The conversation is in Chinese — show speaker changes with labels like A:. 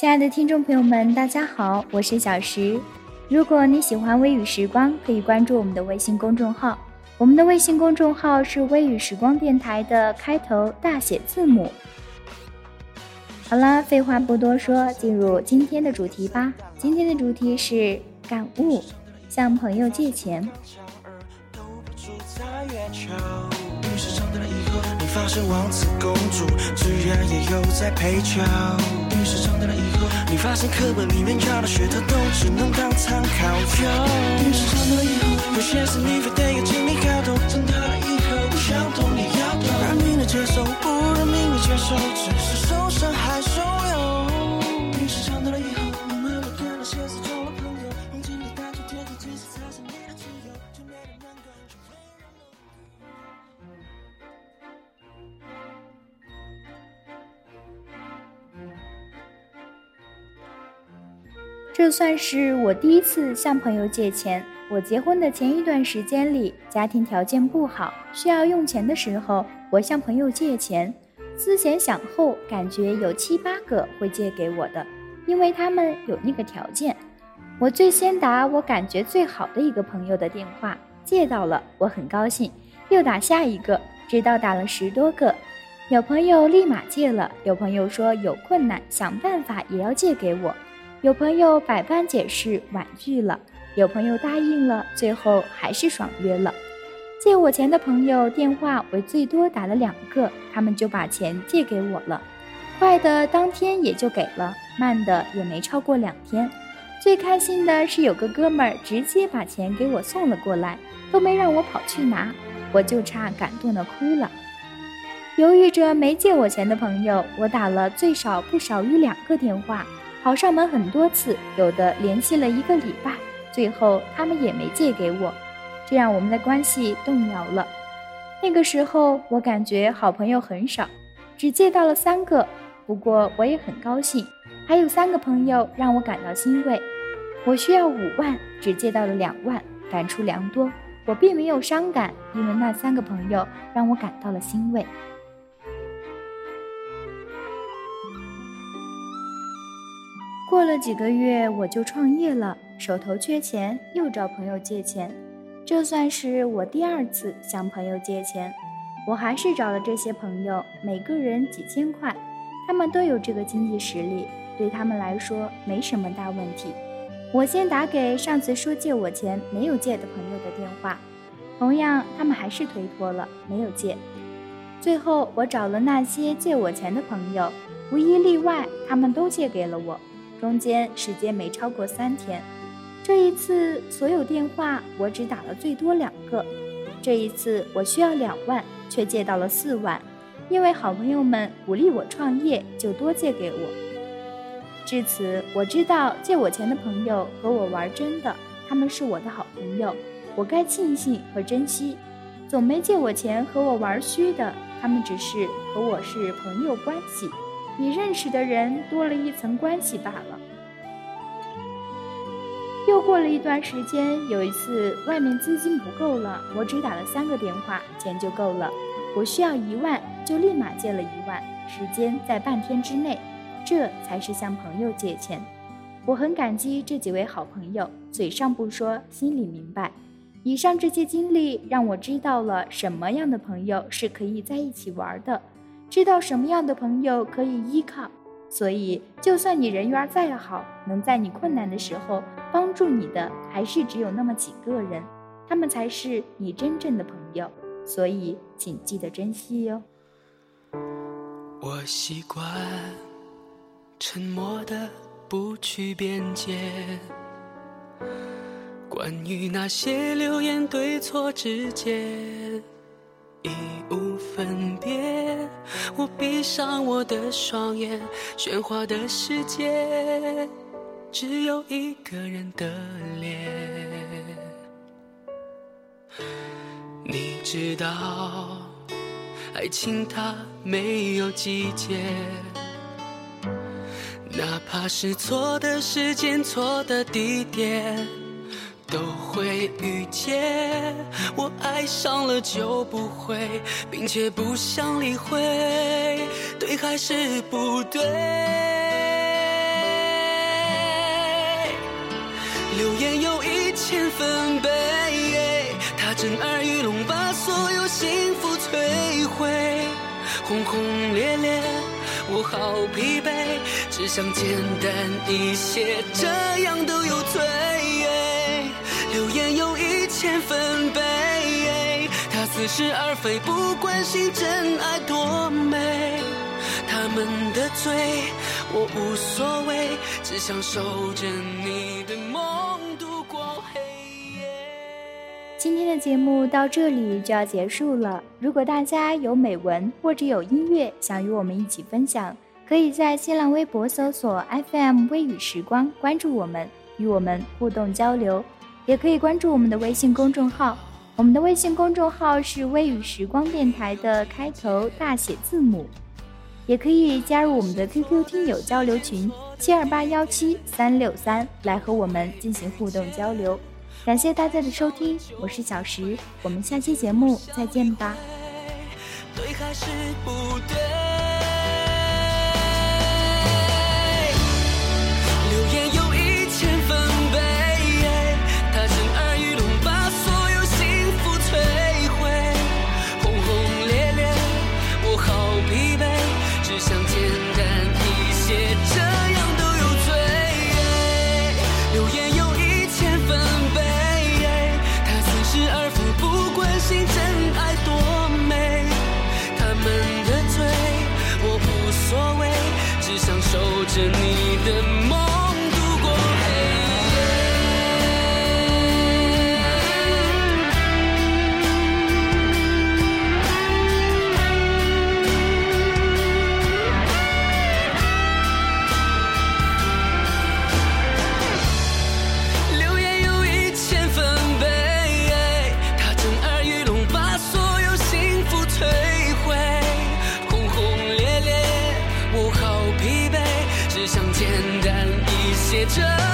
A: 亲爱的听众朋友们，大家好，我是小石。如果你喜欢微雨时光，可以关注我们的微信公众号。我们的微信公众号是微雨时光电台的开头大写字母。好了，废话不多说，进入今天的主题吧。今天的主题是感悟，向朋友借钱。发现王子公主居然也有在陪教。于是长大了以后，你发现课本里面教的学的都只能当参考用。于是长大了以后，有些事你非得要经历搞懂。长大了以后，不想懂也要懂。让你能接受，这算是我第一次向朋友借钱。我结婚的前一段时间里，家庭条件不好，需要用钱的时候，我向朋友借钱。思前想后，感觉有七八个会借给我的，因为他们有那个条件。我最先打我感觉最好的一个朋友的电话，借到了，我很高兴。又打下一个，直到打了十多个，有朋友立马借了，有朋友说有困难，想办法也要借给我。有朋友百般解释婉拒了，有朋友答应了，最后还是爽约了。借我钱的朋友电话我最多打了两个，他们就把钱借给我了。快的当天也就给了，慢的也没超过两天。最开心的是有个哥们儿直接把钱给我送了过来，都没让我跑去拿，我就差感动的哭了。犹豫着没借我钱的朋友，我打了最少不少于两个电话。跑上门很多次，有的联系了一个礼拜，最后他们也没借给我，这让我们的关系动摇了。那个时候我感觉好朋友很少，只借到了三个，不过我也很高兴，还有三个朋友让我感到欣慰。我需要五万，只借到了两万，感触良多。我并没有伤感，因为那三个朋友让我感到了欣慰。过了几个月，我就创业了，手头缺钱，又找朋友借钱。这算是我第二次向朋友借钱。我还是找了这些朋友，每个人几千块，他们都有这个经济实力，对他们来说没什么大问题。我先打给上次说借我钱没有借的朋友的电话，同样他们还是推脱了，没有借。最后我找了那些借我钱的朋友，无一例外，他们都借给了我。中间时间没超过三天，这一次所有电话我只打了最多两个。这一次我需要两万，却借到了四万，因为好朋友们鼓励我创业，就多借给我。至此，我知道借我钱的朋友和我玩真的，他们是我的好朋友，我该庆幸和珍惜。总没借我钱和我玩虚的，他们只是和我是朋友关系。你认识的人多了一层关系罢了。又过了一段时间，有一次外面资金不够了，我只打了三个电话，钱就够了。我需要一万，就立马借了一万，时间在半天之内。这才是向朋友借钱。我很感激这几位好朋友，嘴上不说，心里明白。以上这些经历让我知道了什么样的朋友是可以在一起玩的。知道什么样的朋友可以依靠，所以就算你人缘再好，能在你困难的时候帮助你的，还是只有那么几个人，他们才是你真正的朋友。所以，请记得珍惜哟。
B: 我习惯沉默的不去辩解，关于那些流言对错之间。已无分别。我闭上我的双眼，喧哗的世界只有一个人的脸。你知道，爱情它没有季节。哪怕是错的时间、错的地点，都会遇见。我爱上了就不会，并且不想理会，对还是不对？流言有一千分贝，它震耳欲聋，把所有幸福摧毁，轰轰烈烈。我好疲惫，只想简单一些，这样都有罪。流言有一千分贝，他似是而非，不关心真爱多美。他们的罪我无所谓，只想守着你的梦度过黑夜。
A: 今天的节目到这里就要结束了。如果大家有美文或者有音乐想与我们一起分享，可以在新浪微博搜索 FM 微雨时光，关注我们，与我们互动交流。也可以关注我们的微信公众号，我们的微信公众号是微雨时光电台的开头大写字母。也可以加入我们的 QQ 听友交流群七二八幺七三六三，来和我们进行互动交流。感谢大家的收听，我是小石，我们下期节目再见吧。
B: 对还是不对？一